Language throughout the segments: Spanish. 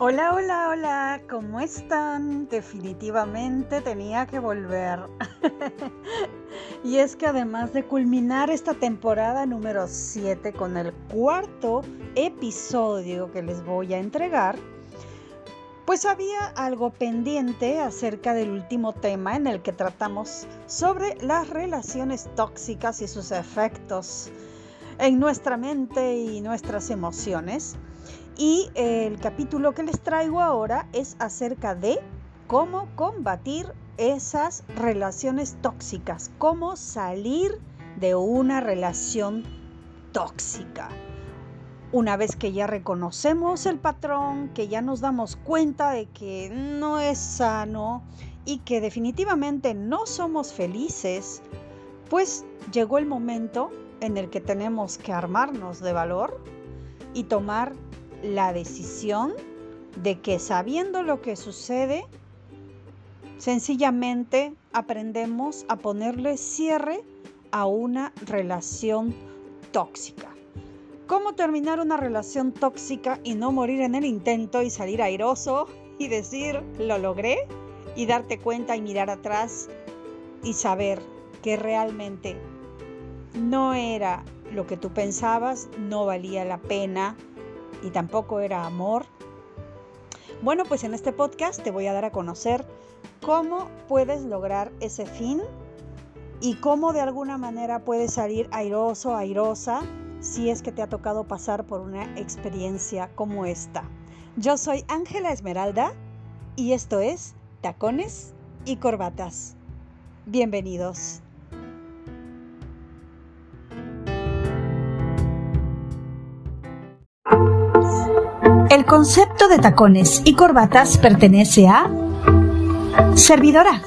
Hola, hola, hola, ¿cómo están? Definitivamente tenía que volver. y es que además de culminar esta temporada número 7 con el cuarto episodio que les voy a entregar, pues había algo pendiente acerca del último tema en el que tratamos sobre las relaciones tóxicas y sus efectos en nuestra mente y nuestras emociones. Y el capítulo que les traigo ahora es acerca de cómo combatir esas relaciones tóxicas, cómo salir de una relación tóxica. Una vez que ya reconocemos el patrón, que ya nos damos cuenta de que no es sano y que definitivamente no somos felices, pues llegó el momento en el que tenemos que armarnos de valor y tomar la decisión de que sabiendo lo que sucede, sencillamente aprendemos a ponerle cierre a una relación tóxica. ¿Cómo terminar una relación tóxica y no morir en el intento y salir airoso y decir, lo logré? Y darte cuenta y mirar atrás y saber que realmente no era lo que tú pensabas, no valía la pena y tampoco era amor. Bueno, pues en este podcast te voy a dar a conocer cómo puedes lograr ese fin y cómo de alguna manera puedes salir airoso, airosa, si es que te ha tocado pasar por una experiencia como esta. Yo soy Ángela Esmeralda y esto es Tacones y Corbatas. Bienvenidos. El concepto de tacones y corbatas pertenece a Servidora,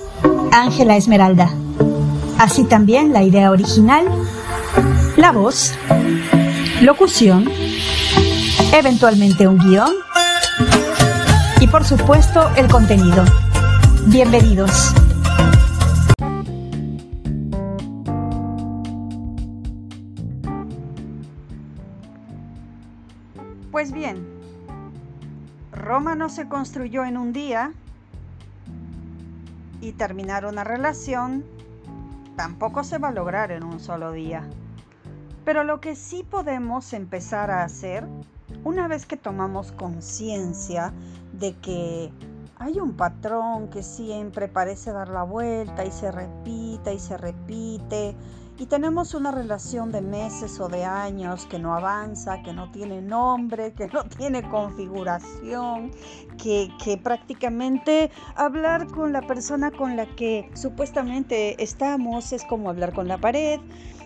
Ángela Esmeralda. Así también la idea original, la voz, locución, eventualmente un guion y por supuesto el contenido. Bienvenidos. Pues bien, Roma no se construyó en un día y terminar una relación tampoco se va a lograr en un solo día. Pero lo que sí podemos empezar a hacer, una vez que tomamos conciencia de que hay un patrón que siempre parece dar la vuelta y se repita y se repite, y tenemos una relación de meses o de años que no avanza, que no tiene nombre, que no tiene configuración, que, prácticamente hablar con la persona con la que supuestamente estamos es como hablar con la pared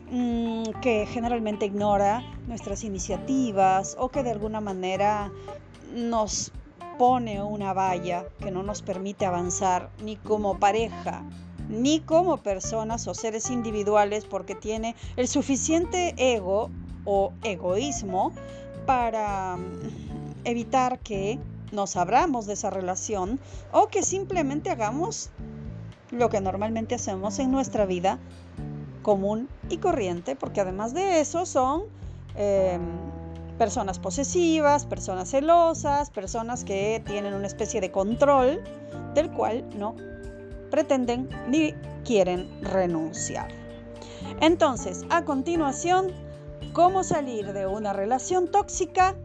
mm, que generalmente ignora nuestras iniciativas o que de alguna manera nos pone una valla que no nos permite avanzar ni como pareja ni como personas o seres individuales porque tiene el suficiente ego o egoísmo para mm, evitar que nos abramos de esa relación o que simplemente hagamos lo que normalmente hacemos en nuestra vida común y corriente, porque además de eso son em, personas posesivas, personas celosas, personas que tienen una especie de control del cual no pretenden ni quieren renunciar. Entonces, a continuación, ¿cómo salir de una relación tóxica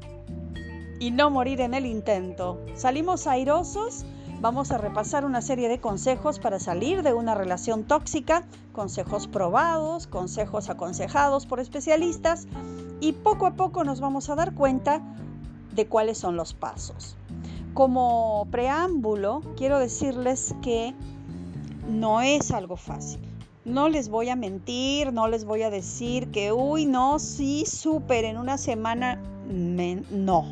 y no morir en el intento? ¿Salimos airosos? Vamos a repasar una serie de consejos para salir de una relación tóxica, consejos probados, consejos aconsejados por especialistas y poco a poco nos vamos a dar cuenta de cuáles son los pasos. Como preámbulo, quiero decirles que no es algo fácil. No les voy a mentir, no les voy a decir que, uy, no, sí, súper, en una semana, no.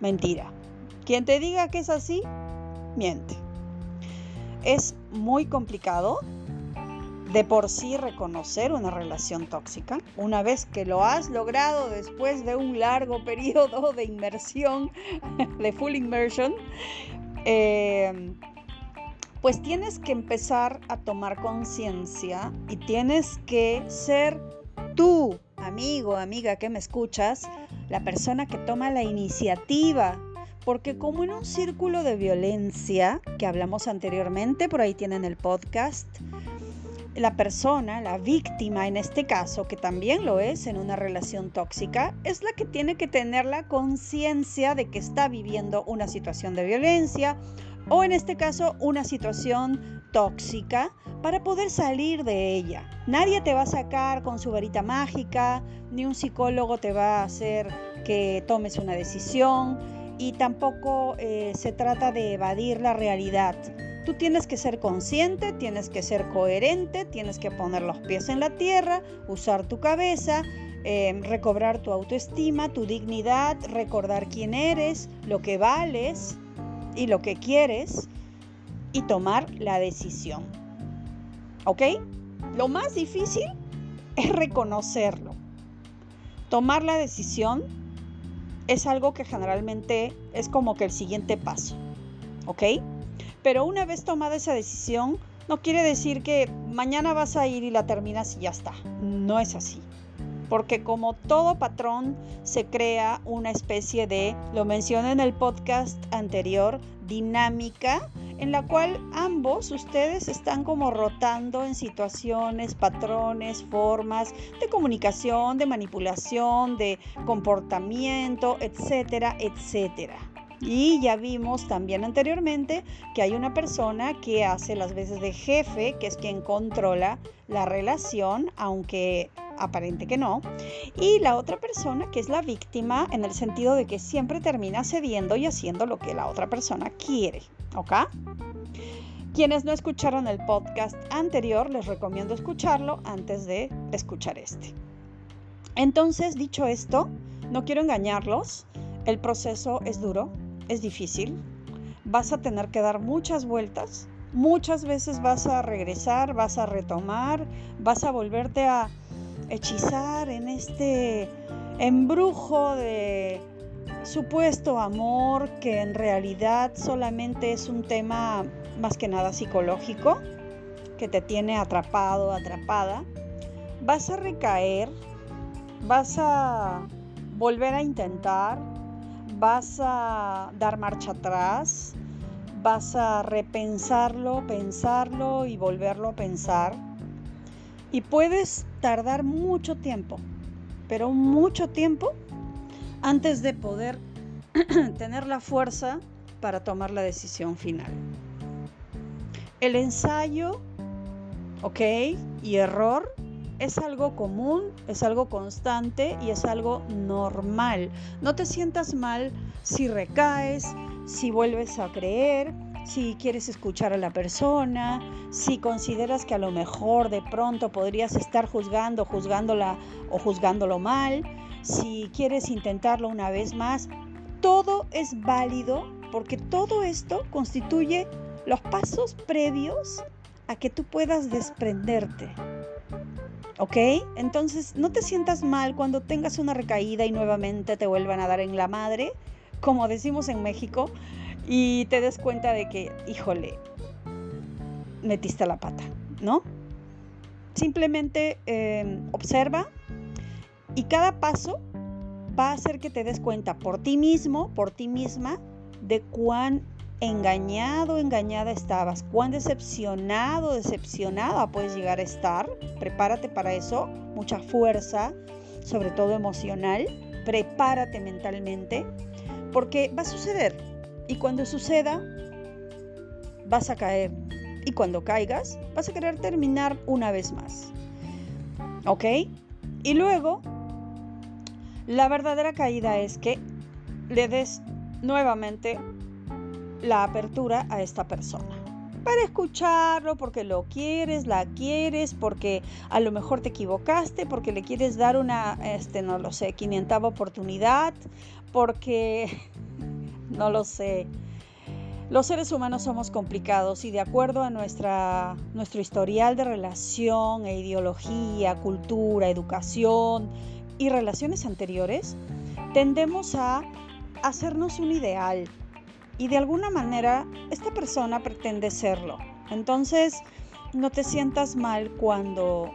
Mentira. Quien te diga que es así, miente. Es muy complicado de por sí reconocer una relación tóxica. Una vez que lo has logrado después de un largo periodo de inmersión, de full immersion, eh, pues tienes que empezar a tomar conciencia y tienes que ser tú, amigo, amiga que me escuchas, la persona que toma la iniciativa. Porque como en un círculo de violencia que hablamos anteriormente, por ahí tienen el podcast, la persona, la víctima en este caso, que también lo es en una relación tóxica, es la que tiene que tener la conciencia de que está viviendo una situación de violencia o en este caso una situación tóxica para poder salir de ella. Nadie te va a sacar con su varita mágica, ni un psicólogo te va a hacer que tomes una decisión y tampoco eh, se trata de evadir la realidad. Tú tienes que ser consciente, tienes que ser coherente, tienes que poner los pies en la tierra, usar tu cabeza, em, recobrar tu autoestima, tu dignidad, recordar quién eres, lo que vales y lo que quieres y tomar la decisión. ¿Ok? Lo más difícil es reconocerlo. Tomar la decisión es algo que generalmente es como que el siguiente paso. ¿Ok? Pero una vez tomada esa decisión, no quiere decir que mañana vas a ir y la terminas y ya está. No es así. Porque como todo patrón se crea una especie de, lo mencioné en el podcast anterior, dinámica en la cual ambos ustedes están como rotando en situaciones, patrones, formas de comunicación, de manipulación, de comportamiento, etcétera, etcétera. Y ya vimos también anteriormente que hay una persona que hace las veces de jefe, que es quien controla la relación, aunque aparente que no. Y la otra persona que es la víctima en el sentido de que siempre termina cediendo y haciendo lo que la otra persona quiere. ¿Ok? Quienes no escucharon el podcast anterior, les recomiendo escucharlo antes de escuchar este. Entonces, dicho esto, no quiero engañarlos. El proceso es duro, es difícil, vas a tener que dar muchas vueltas, muchas veces vas a regresar, vas a retomar, vas a volverte a hechizar en este embrujo de supuesto amor que en realidad solamente es un tema más que nada psicológico que te tiene atrapado, atrapada. Vas a recaer, vas a volver a intentar, vas a dar marcha atrás, vas a repensarlo, pensarlo y volverlo a pensar. Y puedes tardar mucho tiempo, pero mucho tiempo antes de poder tener la fuerza para tomar la decisión final. El ensayo, ok, y error es algo común, es algo constante y es algo normal. No te sientas mal si recaes, si vuelves a creer, si quieres escuchar a la persona, si consideras que a lo mejor de pronto podrías estar juzgando, juzgándola o juzgándolo mal, si quieres intentarlo una vez más, todo es válido porque todo esto constituye los pasos previos a que tú puedas desprenderte. ¿Ok? Entonces no te sientas mal cuando tengas una recaída y nuevamente te vuelvan a dar en la madre, como decimos en México, y te des cuenta de que, híjole, metiste la pata, ¿no? Simplemente em, observa y cada paso va a hacer que te des cuenta por ti mismo, por ti misma, de cuán engañado, engañada estabas, cuán decepcionado, decepcionada puedes llegar a estar. Prepárate para eso, mucha fuerza, sobre todo emocional. Prepárate mentalmente, porque va a suceder. Y cuando suceda, vas a caer. Y cuando caigas, vas a querer terminar una vez más. ¿Ok? Y luego, la verdadera caída es que le des nuevamente la apertura a esta persona. Para escucharlo, porque lo quieres, la quieres, porque a lo mejor te equivocaste, porque le quieres dar una, este, no lo sé, 500 oportunidad, porque, no lo sé, los seres humanos somos complicados y de acuerdo a nuestra, nuestro historial de relación e ideología, cultura, educación y relaciones anteriores, tendemos a hacernos un ideal, y de alguna manera esta persona pretende serlo. Entonces, no te sientas mal cuando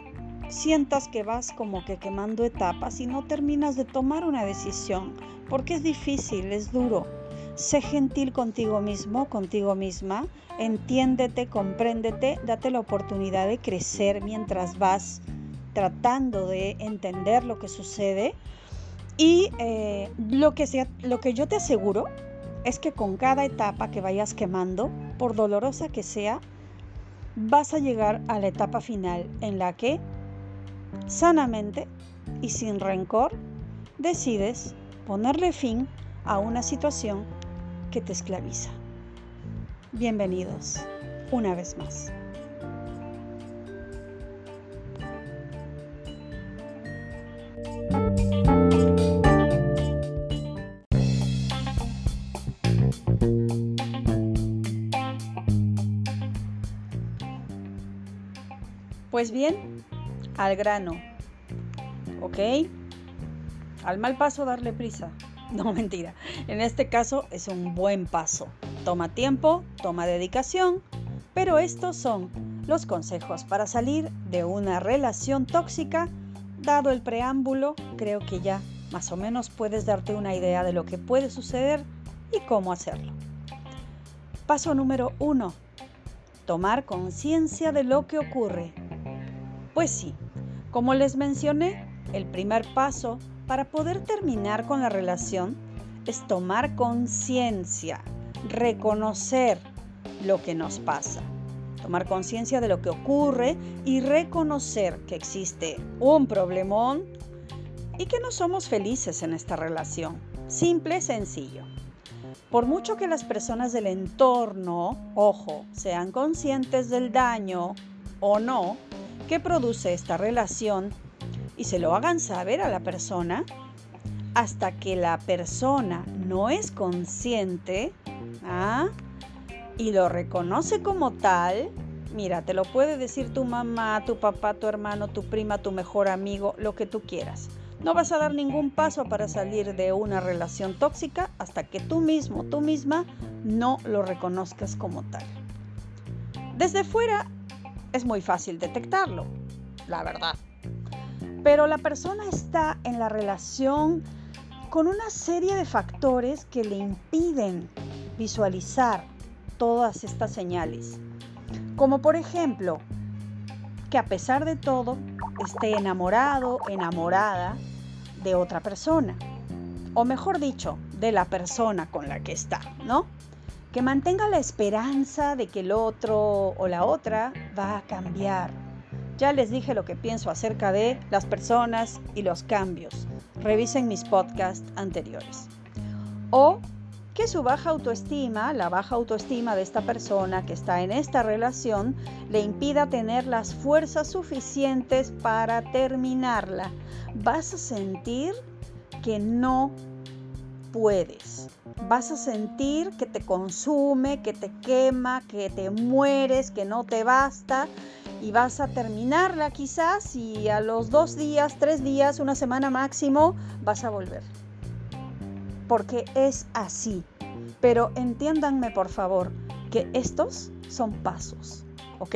sientas que vas como que quemando etapas y no terminas de tomar una decisión, porque es difícil, es duro. sé gentil contigo mismo, contigo misma, entiéndete, compréndete, date la oportunidad de crecer mientras vas tratando de entender lo que sucede. Y eh, lo, que sea, lo que yo te aseguro es que con cada etapa que vayas quemando, por dolorosa que sea, vas a llegar a la etapa final en la que sanamente y sin rencor decides ponerle fin a una situación que te esclaviza. Bienvenidos una vez más. Pues bien, al grano, ¿ok? Al mal paso darle prisa. No, mentira. En este caso es un buen paso. Toma tiempo, toma dedicación, pero estos son los consejos para salir de una relación tóxica. Dado el preámbulo, creo que ya más o menos puedes darte una idea de lo que puede suceder y cómo hacerlo. Paso número uno. Tomar conciencia de lo que ocurre. Pues sí, como les mencioné, el primer paso para poder terminar con la relación es tomar conciencia, reconocer lo que nos pasa, tomar conciencia de lo que ocurre y reconocer que existe un problemón y que no somos felices en esta relación. Simple, sencillo. Por mucho que las personas del entorno, ojo, sean conscientes del daño o no, que produce esta relación y se lo hagan saber a la persona, hasta que la persona no es consciente ¿ah? y lo reconoce como tal, mira, te lo puede decir tu mamá, tu papá, tu hermano, tu prima, tu mejor amigo, lo que tú quieras. No vas a dar ningún paso para salir de una relación tóxica hasta que tú mismo, tú misma, no lo reconozcas como tal. Desde fuera es muy fácil detectarlo, la verdad. Pero la persona está en la relación con una serie de factores que le impiden visualizar todas estas señales. Como por ejemplo, que a pesar de todo esté enamorado, enamorada de otra persona. O mejor dicho, de la persona con la que está, ¿no? Que mantenga la esperanza de que el otro o la otra va a cambiar. Ya les dije lo que pienso acerca de las personas y los cambios. Revisen mis podcasts anteriores. O que su baja autoestima, la baja autoestima de esta persona que está en esta relación, le impida tener las fuerzas suficientes para terminarla. Vas a sentir que no puedes. Vas a sentir que te consume, que te quema, que te mueres, que no te basta y vas a terminarla quizás y a los dos días, tres días, una semana máximo vas a volver. Porque es así. Pero entiéndanme por favor que estos son pasos, ¿ok?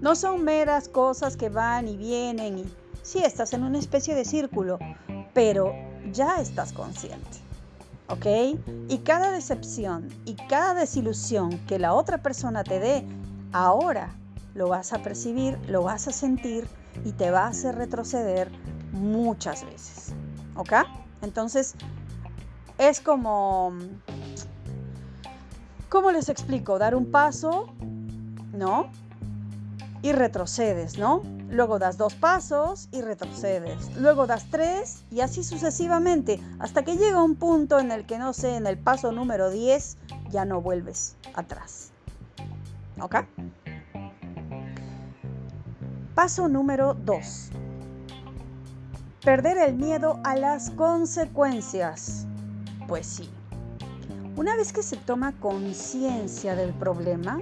No son meras cosas que van y vienen y sí estás en una especie de círculo, pero ya estás consciente. ¿Ok? Y cada decepción y cada desilusión que la otra persona te dé, ahora lo vas a percibir, lo vas a sentir y te va a hacer retroceder muchas veces, ¿ok? Entonces, es como, ¿cómo les explico? Dar un paso, ¿no? Y retrocedes, ¿no? Luego das dos pasos y retrocedes. Luego das tres y así sucesivamente hasta que llega un punto en el que, no sé, en el paso número 10 ya no vuelves atrás. ¿Ok? Paso número 2. Perder el miedo a las consecuencias. Pues sí. Una vez que se toma conciencia del problema,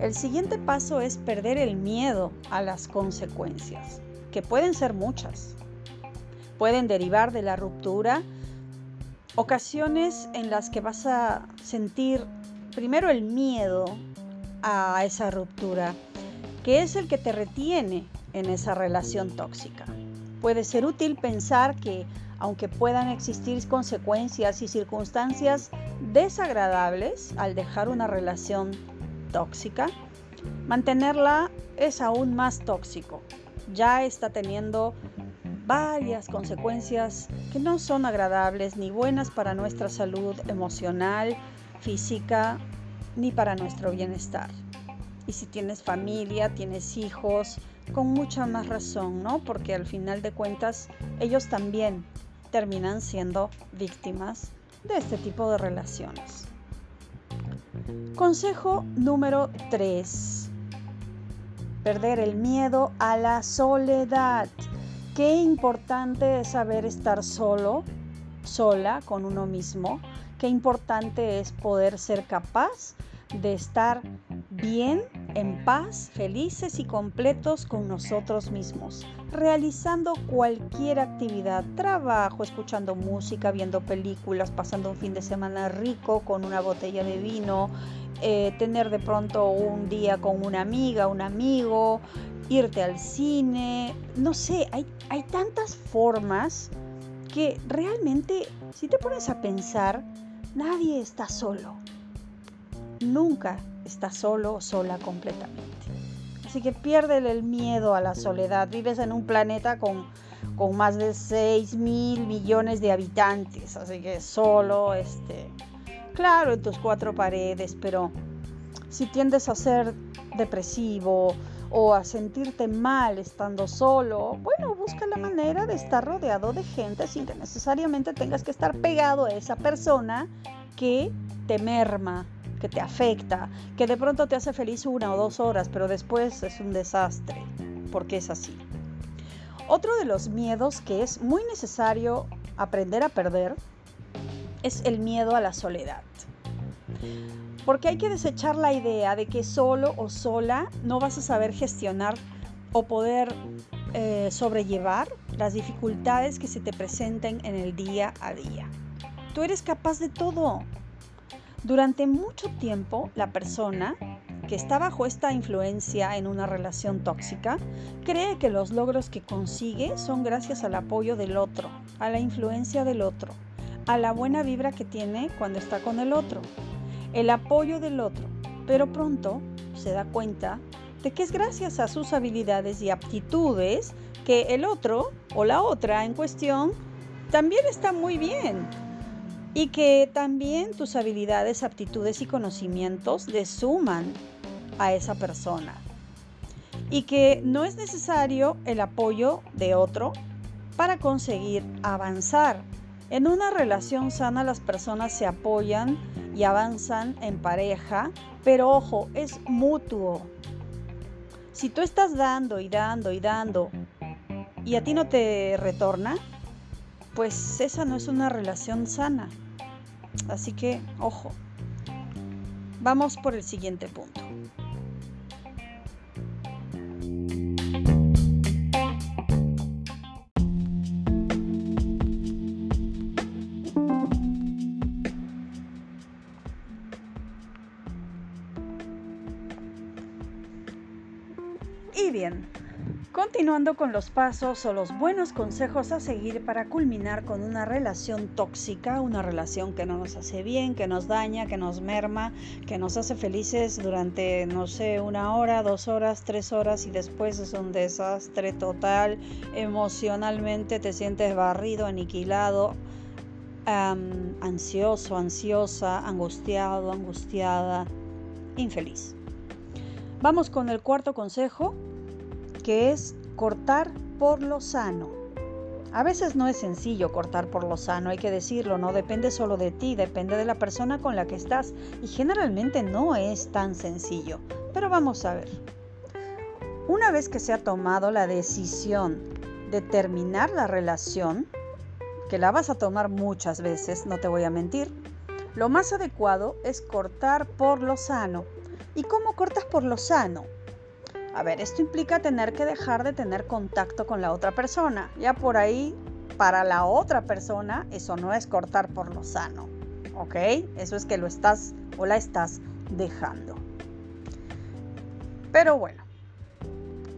el siguiente paso es perder el miedo a las consecuencias, que pueden ser muchas. Pueden derivar de la ruptura, ocasiones en las que vas a sentir primero el miedo a esa ruptura, que es el que te retiene en esa relación tóxica. Puede ser útil pensar que, aunque puedan existir consecuencias y circunstancias desagradables al dejar una relación tóxica, mantenerla es aún más tóxico. Ya está teniendo varias consecuencias que no son agradables ni buenas para nuestra salud emocional, física, ni para nuestro bienestar. Y si tienes familia, tienes hijos, con mucha más razón, ¿no? Porque al final de cuentas ellos también terminan siendo víctimas de este tipo de relaciones. Consejo número 3. Perder el miedo a la soledad. Qué importante es saber estar solo, sola con uno mismo. Qué importante es poder ser capaz de estar bien, en paz, felices y completos con nosotros mismos, realizando cualquier actividad, trabajo, escuchando música, viendo películas, pasando un fin de semana rico con una botella de vino, eh, tener de pronto un día con una amiga, un amigo, irte al cine, no sé, hay, hay tantas formas que realmente, si te pones a pensar, nadie está solo. Nunca está solo o sola completamente. Así que pierde el miedo a la soledad. Vives en un planeta con, con más de 6 mil millones de habitantes. Así que solo, este, claro, en tus cuatro paredes, pero si tiendes a ser depresivo, o a sentirte mal estando solo, bueno, busca la manera de estar rodeado de gente sin que necesariamente tengas que estar pegado a esa persona que te merma, que te afecta, que de pronto te hace feliz una o dos horas, pero después es un desastre, porque es así. Otro de los miedos que es muy necesario aprender a perder es el miedo a la soledad. Porque hay que desechar la idea de que solo o sola no vas a saber gestionar o poder eh, sobrellevar las dificultades que se te presenten en el día a día. Tú eres capaz de todo. Durante mucho tiempo, la persona que está bajo esta influencia en una relación tóxica cree que los logros que consigue son gracias al apoyo del otro, a la influencia del otro, a la buena vibra que tiene cuando está con el otro el apoyo del otro, pero pronto se da cuenta de que es gracias a sus habilidades y aptitudes que el otro o la otra en cuestión también está muy bien y que también tus habilidades, aptitudes y conocimientos le suman a esa persona y que no es necesario el apoyo de otro para conseguir avanzar. En una relación sana las personas se apoyan y avanzan en pareja, pero ojo, es mutuo. Si tú estás dando y dando y dando y a ti no te retorna, pues esa no es una relación sana. Así que, ojo, vamos por el siguiente punto. Continuando con los pasos o los buenos consejos a seguir para culminar con una relación tóxica, una relación que no nos hace bien, que nos daña, que nos merma, que nos hace felices durante, no sé, una hora, dos horas, tres horas y después es un desastre total, emocionalmente te sientes barrido, aniquilado, ansioso, ansiosa, angustiado, angustiada, infeliz. Vamos con el cuarto consejo, que es cortar por lo sano. A veces no es sencillo cortar por lo sano, hay que decirlo, no depende solo de ti, depende de la persona con la que estás y generalmente no es tan sencillo. Pero vamos a ver. Una vez que se ha tomado la decisión de terminar la relación, que la vas a tomar muchas veces, no te voy a mentir, lo más adecuado es cortar por lo sano. ¿Y cómo cortas por lo sano? A ver, esto implica tener que dejar de tener contacto con la otra persona. Ya por ahí, para la otra persona, eso no es cortar por lo sano. ¿Ok? Eso es que lo estás o la estás dejando. Pero bueno,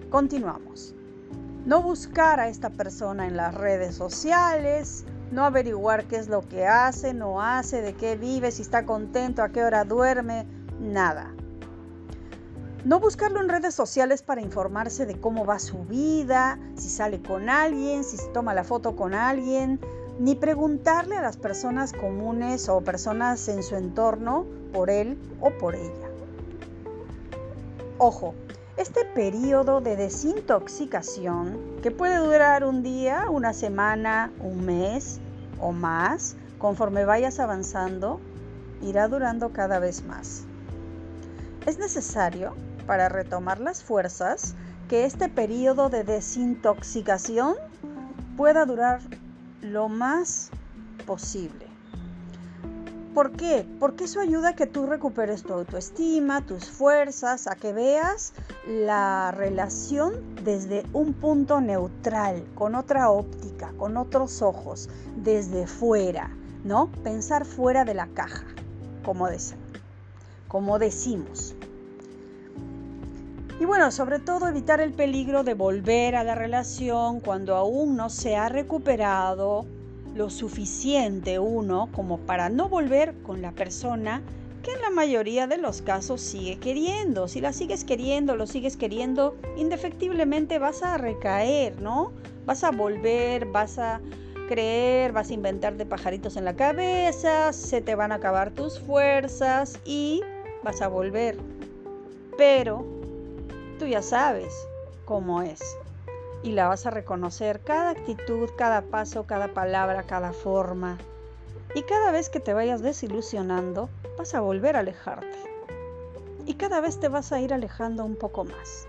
continuamos. No buscar a esta persona en las redes sociales, no averiguar qué es lo que hace, no hace, de qué vive, si está contento, a qué hora duerme, nada. No buscarlo en redes sociales para informarse de cómo va su vida, si sale con alguien, si se toma la foto con alguien, ni preguntarle a las personas comunes o personas en su entorno por él o por ella. Ojo, este periodo de desintoxicación, que puede durar un día, una semana, un mes o más, conforme vayas avanzando, irá durando cada vez más. Es necesario para retomar las fuerzas que este periodo de desintoxicación pueda durar lo más posible. ¿Por qué? Porque eso ayuda a que tú recuperes tu autoestima, tus fuerzas, a que veas la relación desde un punto neutral, con otra óptica, con otros ojos, desde fuera, ¿no? Pensar fuera de la caja, como, como decimos. Y bueno, sobre todo evitar el peligro de volver a la relación cuando aún no se ha recuperado lo suficiente uno como para no volver con la persona que en la mayoría de los casos sigue queriendo. Si la sigues queriendo, lo sigues queriendo, indefectiblemente vas a recaer, ¿no? Vas a volver, vas a creer, vas a inventar de pajaritos en la cabeza, se te van a acabar tus fuerzas y vas a volver. Pero tú ya sabes cómo es. Y la vas a reconocer cada actitud, cada paso, cada palabra, cada forma. Y cada vez que te vayas desilusionando, vas a volver a alejarte. Y cada vez te vas a ir alejando un poco más.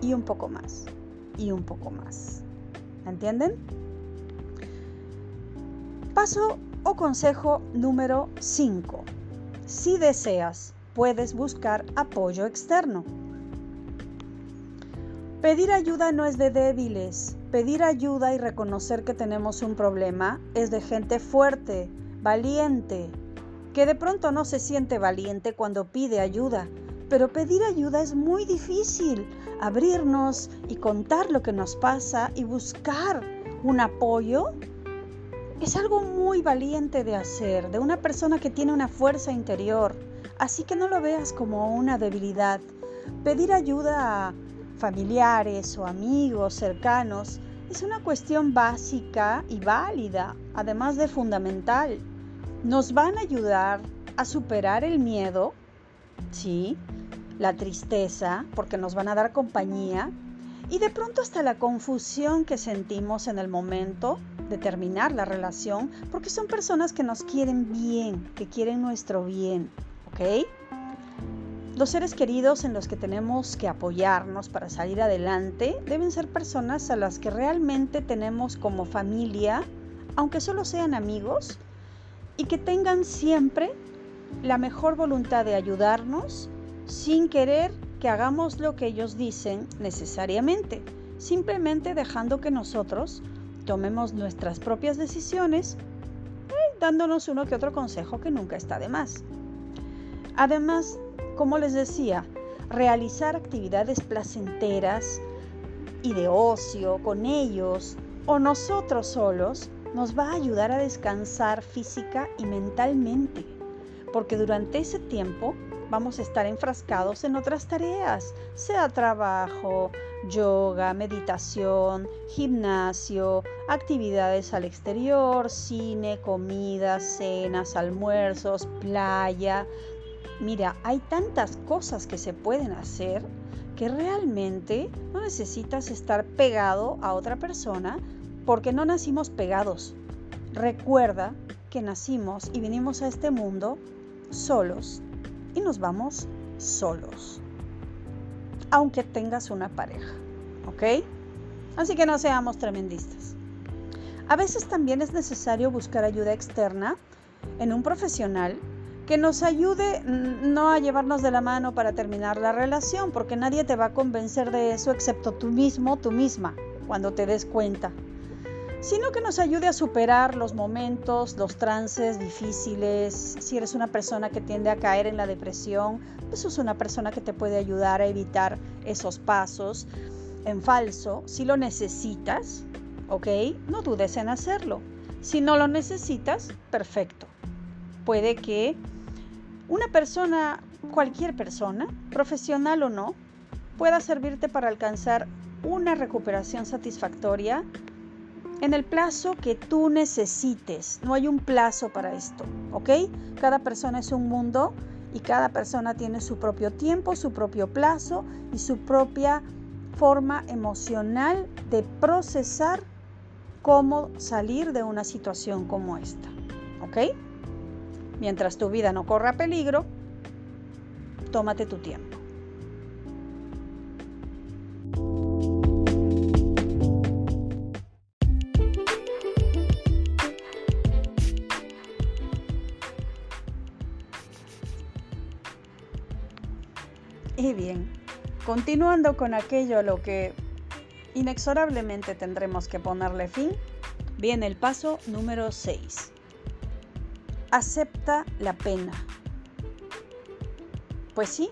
Y un poco más. Y un poco más. ¿Entienden? Paso o consejo número 5. Si deseas, puedes buscar apoyo externo. Pedir ayuda no es de débiles. Pedir ayuda y reconocer que tenemos un problema es de gente fuerte, valiente, que de pronto no se siente valiente cuando pide ayuda. Pero pedir ayuda es muy difícil. Abrirnos y contar lo que nos pasa y buscar un apoyo es algo muy valiente de hacer, de una persona que tiene una fuerza interior. Así que no lo veas como una debilidad. Pedir ayuda familiares o amigos cercanos es una cuestión básica y válida, además de fundamental. Nos van a ayudar a superar el miedo, sí, la tristeza, porque nos van a dar compañía, y de pronto hasta la confusión que sentimos en el momento de terminar la relación, porque son personas que nos quieren bien, que quieren nuestro bien, ¿ok? Los seres queridos en los que tenemos que apoyarnos para salir adelante deben ser personas a las que realmente tenemos como familia, aunque solo sean amigos, y que tengan siempre la mejor voluntad de ayudarnos sin querer que hagamos lo que ellos dicen necesariamente, simplemente dejando que nosotros tomemos nuestras propias decisiones y dándonos uno que otro consejo que nunca está de más. Además, como les decía, realizar actividades placenteras y de ocio con ellos o nosotros solos nos va a ayudar a descansar física y mentalmente, porque durante ese tiempo vamos a estar enfrascados en otras tareas, sea trabajo, yoga, meditación, gimnasio, actividades al exterior, cine, comida, cenas, almuerzos, playa, Mira, hay tantas cosas que se pueden hacer que realmente no necesitas estar pegado a otra persona porque no nacimos pegados. Recuerda que nacimos y vinimos a este mundo solos y nos vamos solos. Aunque tengas una pareja, ¿ok? Así que no seamos tremendistas. A veces también es necesario buscar ayuda externa en un profesional que nos ayude no a llevarnos de la mano para terminar la relación, porque nadie te va a convencer de eso excepto tú mismo, tú misma, cuando te des cuenta, sino que nos ayude a superar los momentos, los trances difíciles. Si eres una persona que tiende a caer en la depresión, eso pues es una persona que te puede ayudar a evitar esos pasos. en falso, si lo necesitas, ¿ok? No dudes en hacerlo. Si no lo necesitas, perfecto. Puede que una persona, cualquier persona, profesional o no, pueda servirte para alcanzar una recuperación satisfactoria en el plazo que tú necesites. No hay un plazo para esto, ¿ok? Cada persona es un mundo y cada persona tiene su propio tiempo, su propio plazo y su propia forma emocional de procesar cómo salir de una situación como esta. ¿Ok? Mientras tu vida no corra peligro, tómate tu tiempo. Y bien, continuando con aquello a lo que inexorablemente tendremos que ponerle fin, viene el paso número 6. Acepta la pena. Pues sí,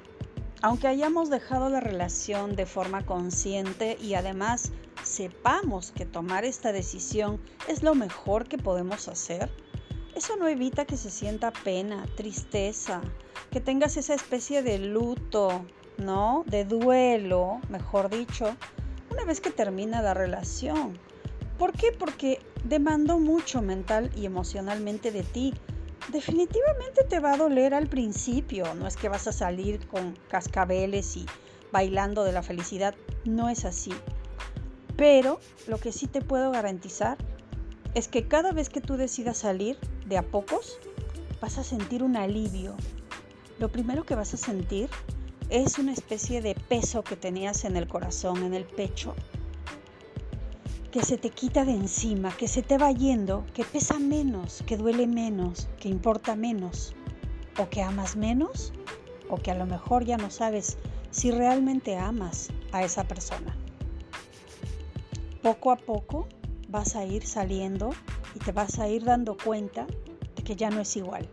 aunque hayamos dejado la relación de forma consciente y además sepamos que tomar esta decisión es lo mejor que podemos hacer, eso no evita que se sienta pena, tristeza, que tengas esa especie de luto, ¿no? De duelo, mejor dicho, una vez que termina la relación. ¿Por qué? Porque demandó mucho mental y emocionalmente de ti. Definitivamente te va a doler al principio, no es que vas a salir con cascabeles y bailando de la felicidad, no es así. Pero lo que sí te puedo garantizar es que cada vez que tú decidas salir de a pocos, vas a sentir un alivio. Lo primero que vas a sentir es una especie de peso que tenías en el corazón, en el pecho, que se te quita de encima, que se te va yendo, que pesa menos, que duele menos, que importa menos, o que amas menos, o que a lo mejor ya no sabes si realmente amas a esa persona. Poco a poco vas a ir saliendo y te vas a ir dando cuenta de que ya no es igual.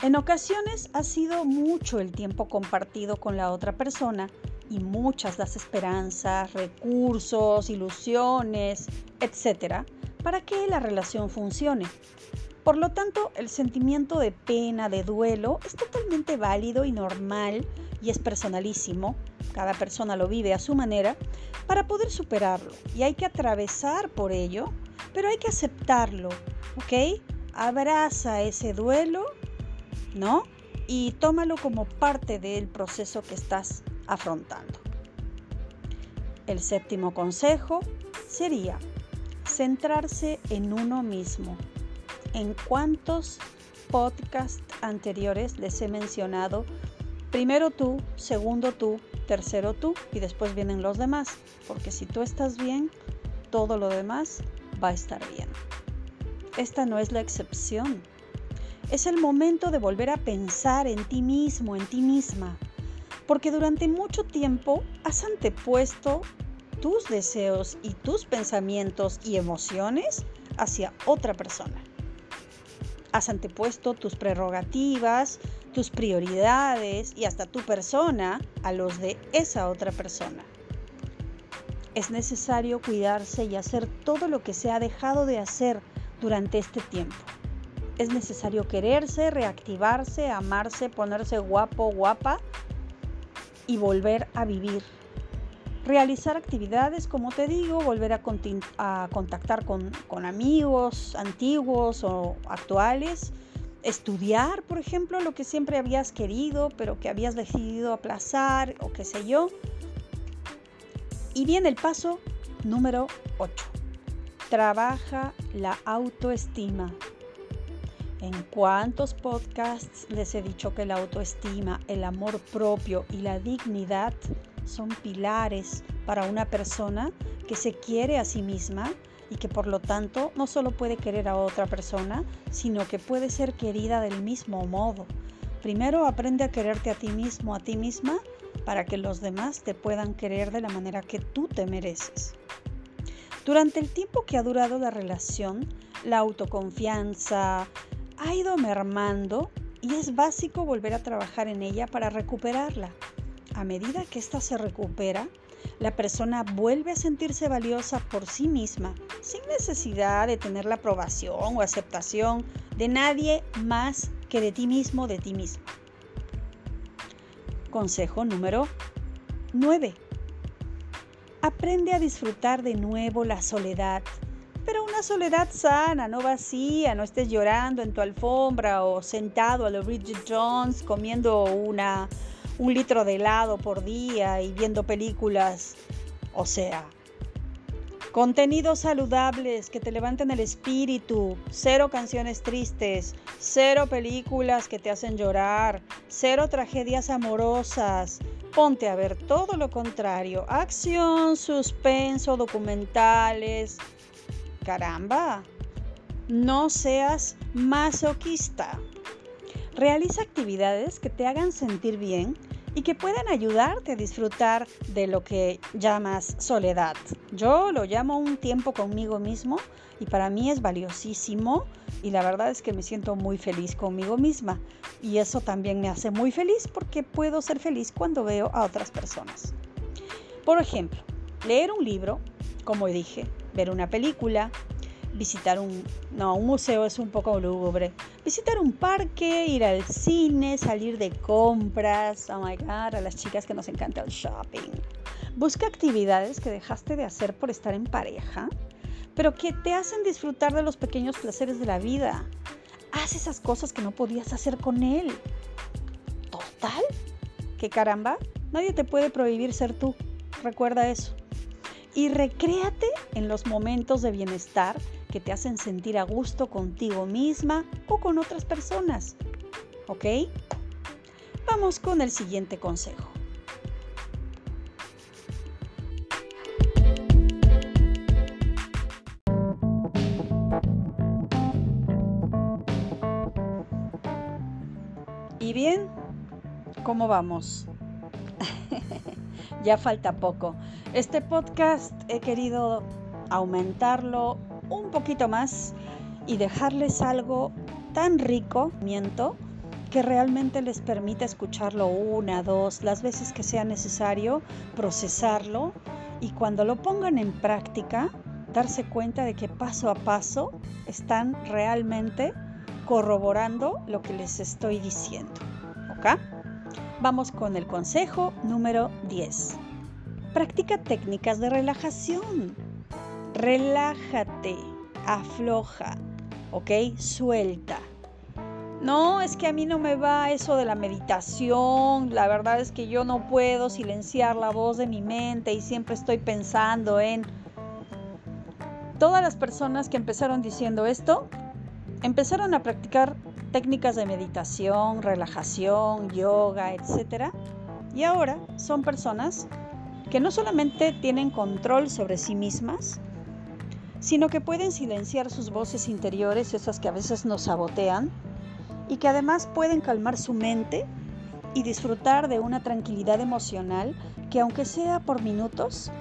En ocasiones ha sido mucho el tiempo compartido con la otra persona y muchas las esperanzas, recursos, ilusiones, etc., para que la relación funcione. Por lo tanto, el sentimiento de pena, de duelo, es totalmente válido y normal y es personalísimo. Cada persona lo vive a su manera para poder superarlo y hay que atravesar por ello, pero hay que aceptarlo, ¿ok? Abraza ese duelo ¿no? Y tómalo como parte del proceso que estás afrontando. El séptimo consejo sería centrarse en uno mismo. ¿En cuántos podcasts anteriores les he mencionado? Primero tú, segundo tú, tercero tú y después vienen los demás. Porque si tú estás bien, todo lo demás va a estar bien. Esta no es la excepción. Es el momento de volver a pensar en ti mismo, en ti misma, porque durante mucho tiempo has antepuesto tus deseos y tus pensamientos y emociones hacia otra persona. Has antepuesto tus prerrogativas, tus prioridades y hasta tu persona a los de esa otra persona. Es necesario cuidarse y hacer todo lo que se ha dejado de hacer durante este tiempo. Es necesario quererse, reactivarse, amarse, ponerse guapo, guapa y volver a vivir. Realizar actividades, como te digo, volver a, contactar con, amigos antiguos o actuales, estudiar, por ejemplo, lo que siempre habías querido, pero que habías decidido aplazar o qué sé yo. Y viene el paso número 8. Trabaja la autoestima. ¿En cuántos podcasts les he dicho que la autoestima, el amor propio y la dignidad son pilares para una persona que se quiere a sí misma y que por lo tanto no solo puede querer a otra persona, sino que puede ser querida del mismo modo? Primero aprende a quererte a ti mismo, a ti misma, para que los demás te puedan querer de la manera que tú te mereces. Durante el tiempo que ha durado la relación, la autoconfianza, ha ido mermando y es básico volver a trabajar en ella para recuperarla. A medida que ésta se recupera, la persona vuelve a sentirse valiosa por sí misma, sin necesidad de tener la aprobación o aceptación de nadie más que de ti mismo, de ti misma. Consejo número 9. Aprende a disfrutar de nuevo la soledad, pero una soledad sana, no vacía, no estés llorando en tu alfombra o sentado a lo Bridget Jones comiendo una, un litro de helado por día y viendo películas. O sea, Contenidos saludables que te levanten el espíritu, cero canciones tristes, cero películas que te hacen llorar, cero tragedias amorosas. Ponte a ver todo lo contrario, acción, suspenso, documentales. Caramba, no seas masoquista. Realiza actividades que te hagan sentir bien y que puedan ayudarte a disfrutar de lo que llamas soledad. Yo lo llamo un tiempo conmigo mismo y para mí es valiosísimo y la verdad es que me siento muy feliz conmigo misma y eso también me hace muy feliz porque puedo ser feliz cuando veo a otras personas. Por ejemplo, leer un libro, como dije, ver una película, visitar un, no, un museo es un poco lúgubre, visitar un parque, ir al cine, salir de compras, oh my god, a las chicas que nos encanta el shopping. Busca actividades que dejaste de hacer por estar en pareja, pero que te hacen disfrutar de los pequeños placeres de la vida. Haz esas cosas que no podías hacer con él. Total, que caramba, nadie te puede prohibir ser tú. Recuerda eso. Y recréate en los momentos de bienestar que te hacen sentir a gusto contigo misma o con otras personas. ¿Ok? Vamos con el siguiente consejo. ¿Y bien? ¿Cómo vamos? ya falta poco. Este podcast he querido aumentarlo un poquito más y dejarles algo tan rico, miento, que realmente les permita escucharlo una, dos, las veces que sea necesario, procesarlo y cuando lo pongan en práctica, darse cuenta de que paso a paso están realmente corroborando lo que les estoy diciendo. ¿Ok? Vamos con el consejo número 10. Practica técnicas de relajación relájate, afloja, ¿ok? Suelta. No, es que a mí no me va eso de la meditación. La verdad es que yo no puedo silenciar la voz de mi mente y siempre estoy pensando en... Todas las personas que empezaron diciendo esto, empezaron a practicar técnicas de meditación, relajación, yoga, etc. Y ahora son personas que no solamente tienen control sobre sí mismas, sino que pueden silenciar sus voces interiores, esas que a veces nos sabotean, y que además pueden calmar su mente y disfrutar de una tranquilidad emocional que aunque sea por minutos,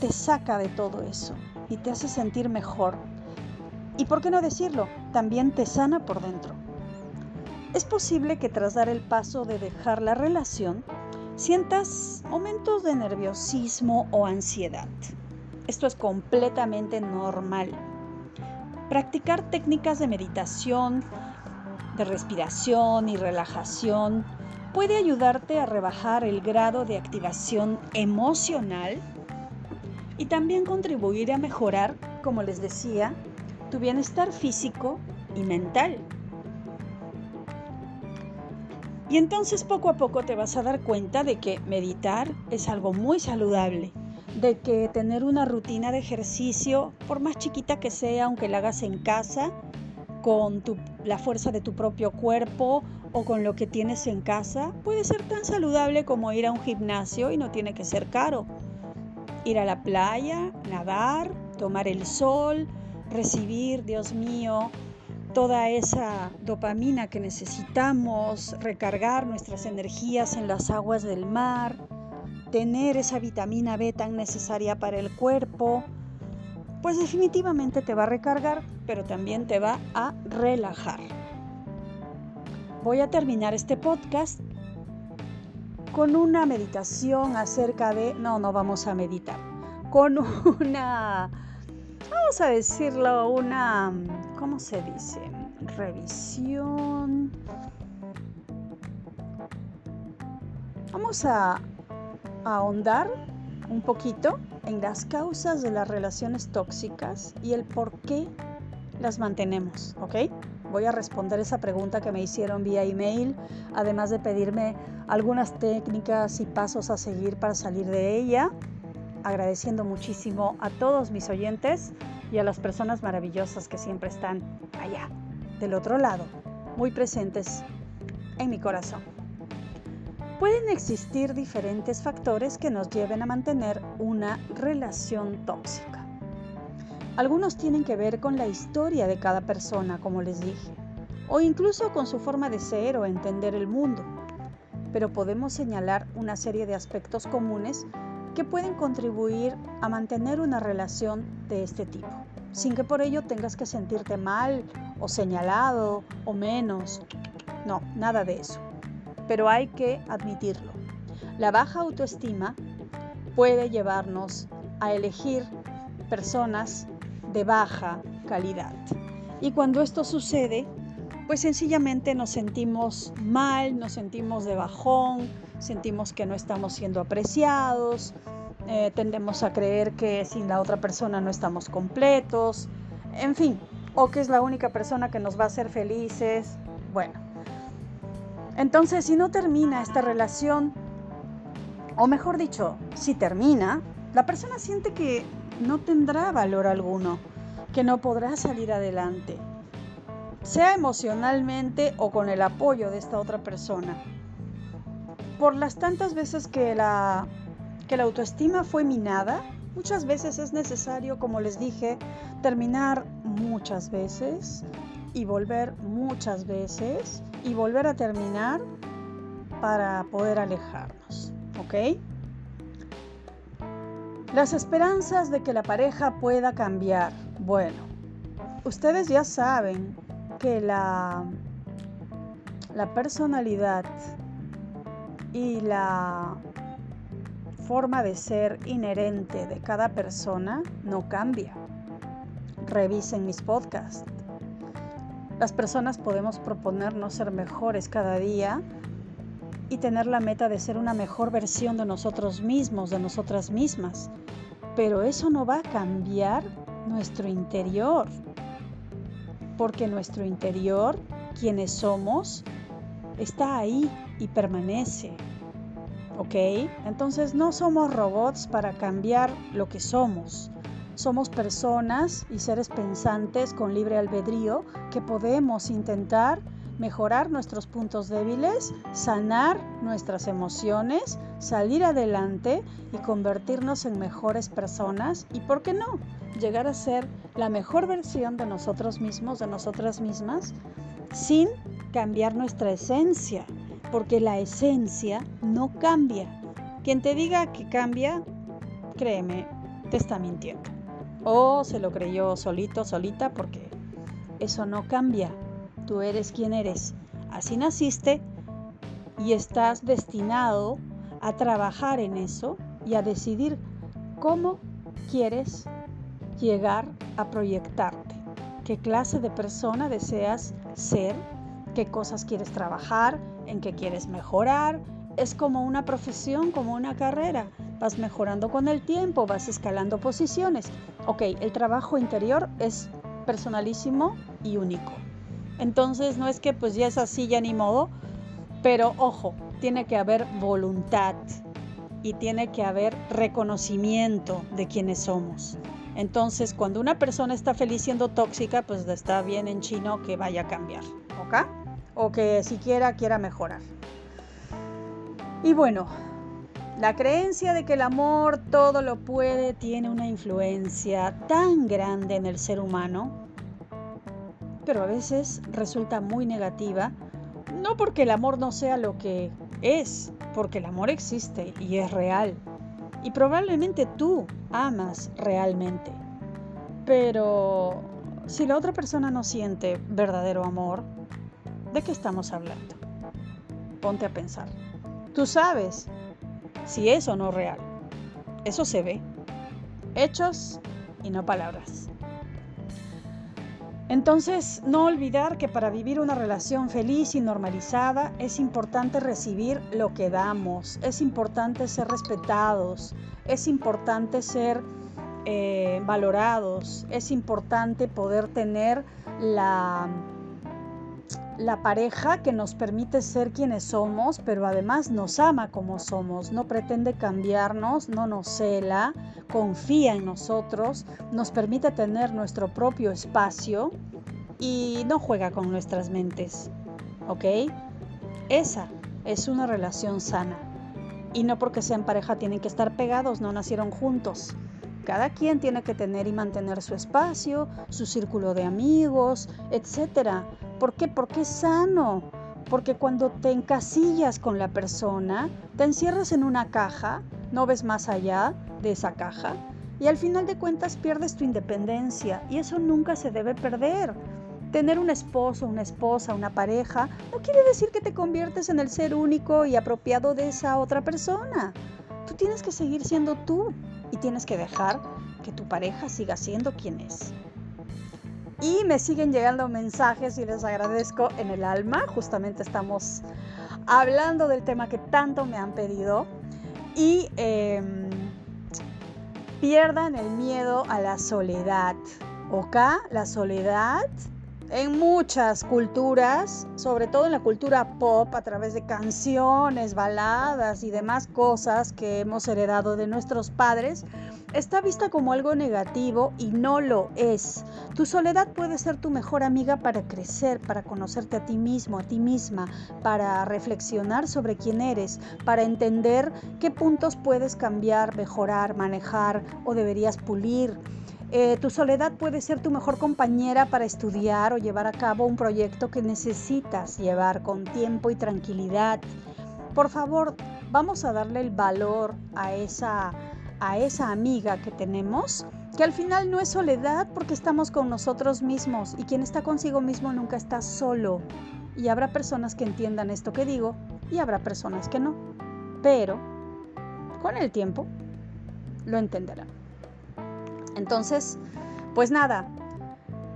te saca de todo eso y te hace sentir mejor. Y por qué no decirlo, también te sana por dentro. Es posible que tras dar el paso de dejar la relación, sientas momentos de nerviosismo o ansiedad. Esto es completamente normal. Practicar técnicas de meditación, de respiración y relajación puede ayudarte a rebajar el grado de activación emocional y también contribuir a mejorar, como les decía, tu bienestar físico y mental. Y entonces poco a poco te vas a dar cuenta de que meditar es algo muy saludable de que tener una rutina de ejercicio, por más chiquita que sea, aunque la hagas en casa, con la fuerza de tu propio cuerpo o con lo que tienes en casa, puede ser tan saludable como ir a un gimnasio y no tiene que ser caro. Ir a la playa, nadar, tomar el sol, recibir, Dios mío, toda esa dopamina que necesitamos, recargar nuestras energías en las aguas del mar tener esa vitamina B tan necesaria para el cuerpo, pues definitivamente te va a recargar, pero también te va a relajar. Voy a terminar este podcast con una meditación acerca de, no, no vamos a meditar, con una, vamos a decirlo, una, ¿cómo se dice? Revisión. Vamos a, ahondar un poquito en las causas de las relaciones tóxicas y el por qué las mantenemos, ¿ok? Voy a responder esa pregunta que me hicieron vía email, además de pedirme algunas técnicas y pasos a seguir para salir de ella, agradeciendo muchísimo a todos mis oyentes y a las personas maravillosas que siempre están allá, del otro lado, muy presentes en mi corazón. Pueden existir diferentes factores que nos lleven a mantener una relación tóxica. Algunos tienen que ver con la historia de cada persona, como les dije, o incluso con su forma de ser o entender el mundo. Pero podemos señalar una serie de aspectos comunes que pueden contribuir a mantener una relación de este tipo, sin que por ello tengas que sentirte mal o señalado o menos. No, nada de eso pero hay que admitirlo. La baja autoestima puede llevarnos a elegir personas de baja calidad. Y cuando esto sucede, pues sencillamente nos sentimos mal, nos sentimos de bajón, sentimos que no estamos siendo apreciados, eh, tendemos a creer que sin la otra persona no estamos completos, en fin, o que es la única persona que nos va a hacer felices. Bueno, entonces, si no termina esta relación, o mejor dicho, si termina, la persona siente que no tendrá valor alguno, que no podrá salir adelante, sea emocionalmente o con el apoyo de esta otra persona. Por las tantas veces que la, que la autoestima fue minada, muchas veces es necesario, como les dije, terminar muchas veces y volver muchas veces y volver a terminar para poder alejarnos, ¿ok? Las esperanzas de que la pareja pueda cambiar. Bueno, ustedes ya saben que la, la personalidad y la forma de ser inherente de cada persona no cambia. Revisen mis podcasts. Las personas podemos proponernos ser mejores cada día y tener la meta de ser una mejor versión de nosotros mismos, de nosotras mismas. Pero eso no va a cambiar nuestro interior. Porque nuestro interior, quienes somos, está ahí y permanece. ¿Ok? Entonces no somos robots para cambiar lo que somos. Somos personas y seres pensantes con libre albedrío que podemos intentar mejorar nuestros puntos débiles, sanar nuestras emociones, salir adelante y convertirnos en mejores personas y, ¿por qué no?, llegar a ser la mejor versión de nosotros mismos, de nosotras mismas, sin cambiar nuestra esencia, porque la esencia no cambia. Quien te diga que cambia, créeme, te está mintiendo o se lo creyó solito, solita, porque eso no cambia. Tú eres quien eres. Así naciste y estás destinado a trabajar en eso y a decidir cómo quieres llegar a proyectarte. ¿Qué clase de persona deseas ser? ¿Qué cosas quieres trabajar? ¿En qué quieres mejorar? Es como una profesión, como una carrera vas mejorando con el tiempo, vas escalando posiciones. Ok, el trabajo interior es personalísimo y único. Entonces no es que pues ya es así, ya ni modo, pero ojo, tiene que haber voluntad y tiene que haber reconocimiento de quienes somos. Entonces, cuando una persona está feliz siendo tóxica, pues está bien en chino que vaya a cambiar, ¿ok? O que siquiera quiera mejorar. Y bueno, la creencia de que el amor todo lo puede tiene una influencia tan grande en el ser humano, pero a veces resulta muy negativa, no porque el amor no sea lo que es, porque el amor existe y es real. Y probablemente tú amas realmente. Pero si la otra persona no siente verdadero amor, ¿de qué estamos hablando? Ponte a pensar. Tú sabes si es o no real. Eso se ve. Hechos y no palabras. Entonces, no olvidar que para vivir una relación feliz y normalizada es importante recibir lo que damos, es importante ser respetados, es importante ser eh, valorados, es importante poder tener la la pareja que nos permite ser quienes somos, pero además nos ama como somos, no pretende cambiarnos, no nos cela, confía en nosotros, nos permite tener nuestro propio espacio y no juega con nuestras mentes. ¿Ok? Esa es una relación sana. Y no porque sean pareja tienen que estar pegados, no nacieron juntos. Cada quien tiene que tener y mantener su espacio, su círculo de amigos, etc. ¿Por qué? Porque es sano. Porque cuando te encasillas con la persona, te encierras en una caja, no ves más allá de esa caja y al final de cuentas pierdes tu independencia y eso nunca se debe perder. Tener un esposo, una esposa, una pareja, no quiere decir que te conviertes en el ser único y apropiado de esa otra persona. Tú tienes que seguir siendo tú y tienes que dejar que tu pareja siga siendo quien es. Y me siguen llegando mensajes y les agradezco en el alma. Justamente estamos hablando del tema que tanto me han pedido. Y em, pierdan el miedo a la soledad. ¿Ok? La soledad en muchas culturas, sobre todo en la cultura pop, a través de canciones, baladas y demás cosas que hemos heredado de nuestros padres, está vista como algo negativo y no lo es. Tu soledad puede ser tu mejor amiga para crecer, para conocerte a ti mismo, a ti misma, para reflexionar sobre quién eres, para entender qué puntos puedes cambiar, mejorar, manejar o deberías pulir eh, tu soledad puede ser tu mejor compañera para estudiar o llevar a cabo un proyecto que necesitas llevar con tiempo y tranquilidad. Por favor, vamos a darle el valor a esa, a esa amiga que tenemos, que al final no es soledad porque estamos con nosotros mismos y quien está consigo mismo nunca está solo. Y habrá personas que entiendan esto que digo y habrá personas que no. Pero con el tiempo lo entenderán. Entonces, pues nada,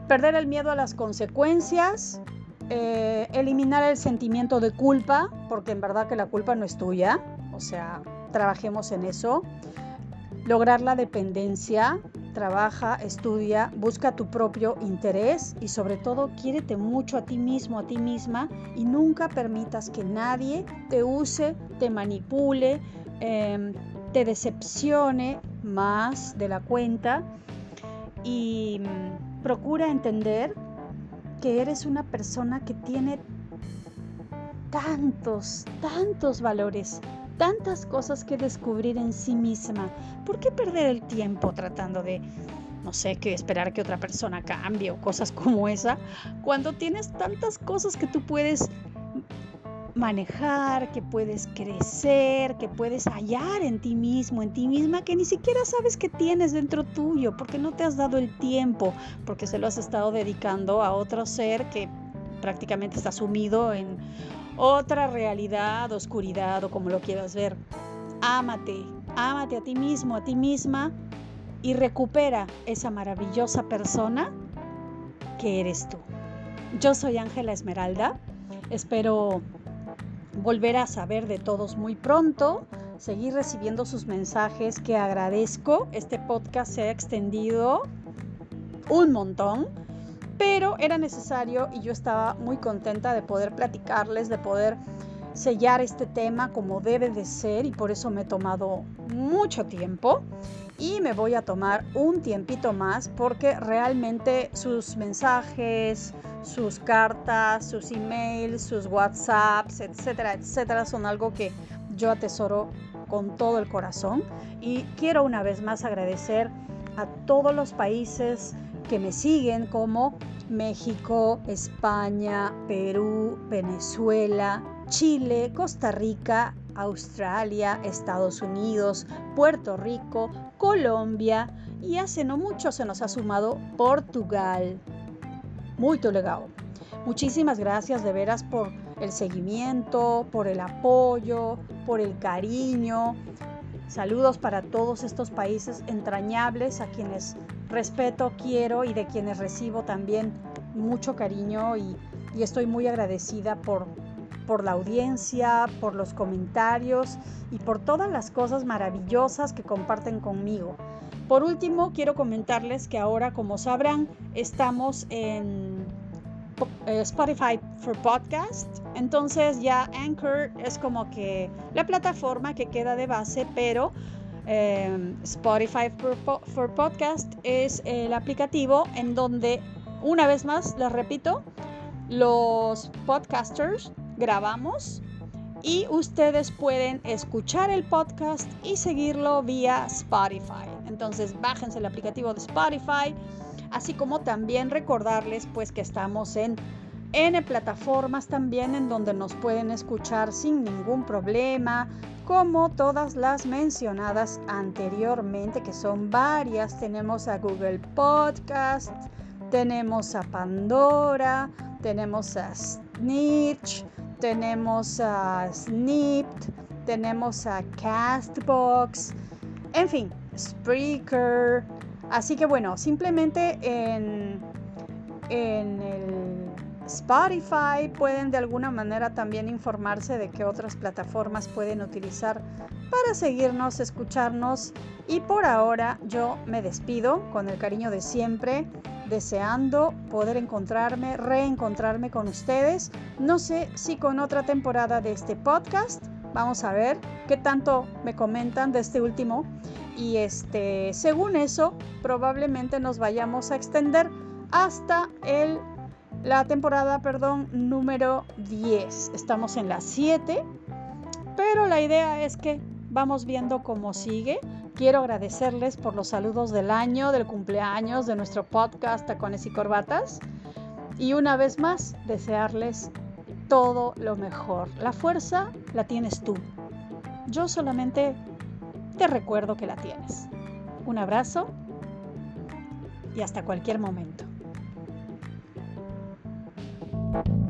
perder el miedo a las consecuencias, eh, eliminar el sentimiento de culpa, porque en verdad que la culpa no es tuya, o sea, trabajemos en eso, lograr la dependencia, trabaja, estudia, busca tu propio interés y sobre todo quiérete mucho a ti mismo, a ti misma y nunca permitas que nadie te use, te manipule, em, te decepcione más de la cuenta. Y mm, procura entender que eres una persona que tiene tantos, tantos valores, tantas cosas que descubrir en sí misma. ¿Por qué perder el tiempo tratando de, no sé, que esperar que otra persona cambie o cosas como esa, cuando tienes tantas cosas que tú puedes manejar, que puedes crecer, que puedes hallar en ti mismo, en ti misma, que ni siquiera sabes que tienes dentro tuyo, porque no te has dado el tiempo, porque se lo has estado dedicando a otro ser que prácticamente está sumido en otra realidad, oscuridad o como lo quieras ver. Ámate, ámate a ti mismo, a ti misma y recupera esa maravillosa persona que eres tú. Yo soy Ángela Esmeralda. Espero volver a saber de todos muy pronto, seguir recibiendo sus mensajes que agradezco. Este podcast se ha extendido un montón, pero era necesario y yo estaba muy contenta de poder platicarles, de poder sellar este tema como debe de ser y por eso me he tomado mucho tiempo y me voy a tomar un tiempito más porque realmente sus mensajes, sus cartas, sus emails, sus WhatsApps, etcétera, etcétera, son algo que yo atesoro con todo el corazón. Y quiero una vez más agradecer a todos los países que me siguen como México, España, Perú, Venezuela, Chile, Costa Rica, Australia, Estados Unidos, Puerto Rico, Colombia y hace no mucho se nos ha sumado Portugal. Muy legal. Muchísimas gracias de veras por el seguimiento, por el apoyo, por el cariño. Saludos para todos estos países entrañables a quienes respeto, quiero y de quienes recibo también mucho cariño y, estoy muy agradecida por, por la audiencia, por los comentarios y por todas las cosas maravillosas que comparten conmigo. Por último, quiero comentarles que ahora, como sabrán, estamos en eh, Spotify for Podcast. Entonces ya Anchor es como que la plataforma que queda de base, pero eh, Spotify for, Podcast es el aplicativo en donde, una vez más, les repito, los podcasters grabamos y ustedes pueden escuchar el podcast y seguirlo vía Spotify. Entonces bájense el aplicativo de Spotify, así como también recordarles pues que estamos en N plataformas también en donde nos pueden escuchar sin ningún problema, como todas las mencionadas anteriormente, que son varias. Tenemos a Google Podcast, tenemos a Pandora, tenemos a Snitch, tenemos a Snipped, tenemos a Castbox, en fin, Spreaker. Así que bueno, simplemente en, en el Spotify pueden de alguna manera también informarse de qué otras plataformas pueden utilizar para seguirnos, escucharnos. Y por ahora yo me despido con el cariño de siempre deseando poder encontrarme, reencontrarme con ustedes. No sé si con otra temporada de este podcast. Vamos a ver qué tanto me comentan de este último. Y este, según eso, probablemente nos vayamos a extender hasta el la temporada, perdón, número 10. Estamos en la 7, pero la idea es que vamos viendo cómo sigue. Quiero agradecerles por los saludos del año, del cumpleaños, de nuestro podcast Tacones y Corbatas. Y una vez más, desearles todo lo mejor. La fuerza la tienes tú. Yo solamente te recuerdo que la tienes. Un abrazo y hasta cualquier momento. Thank you.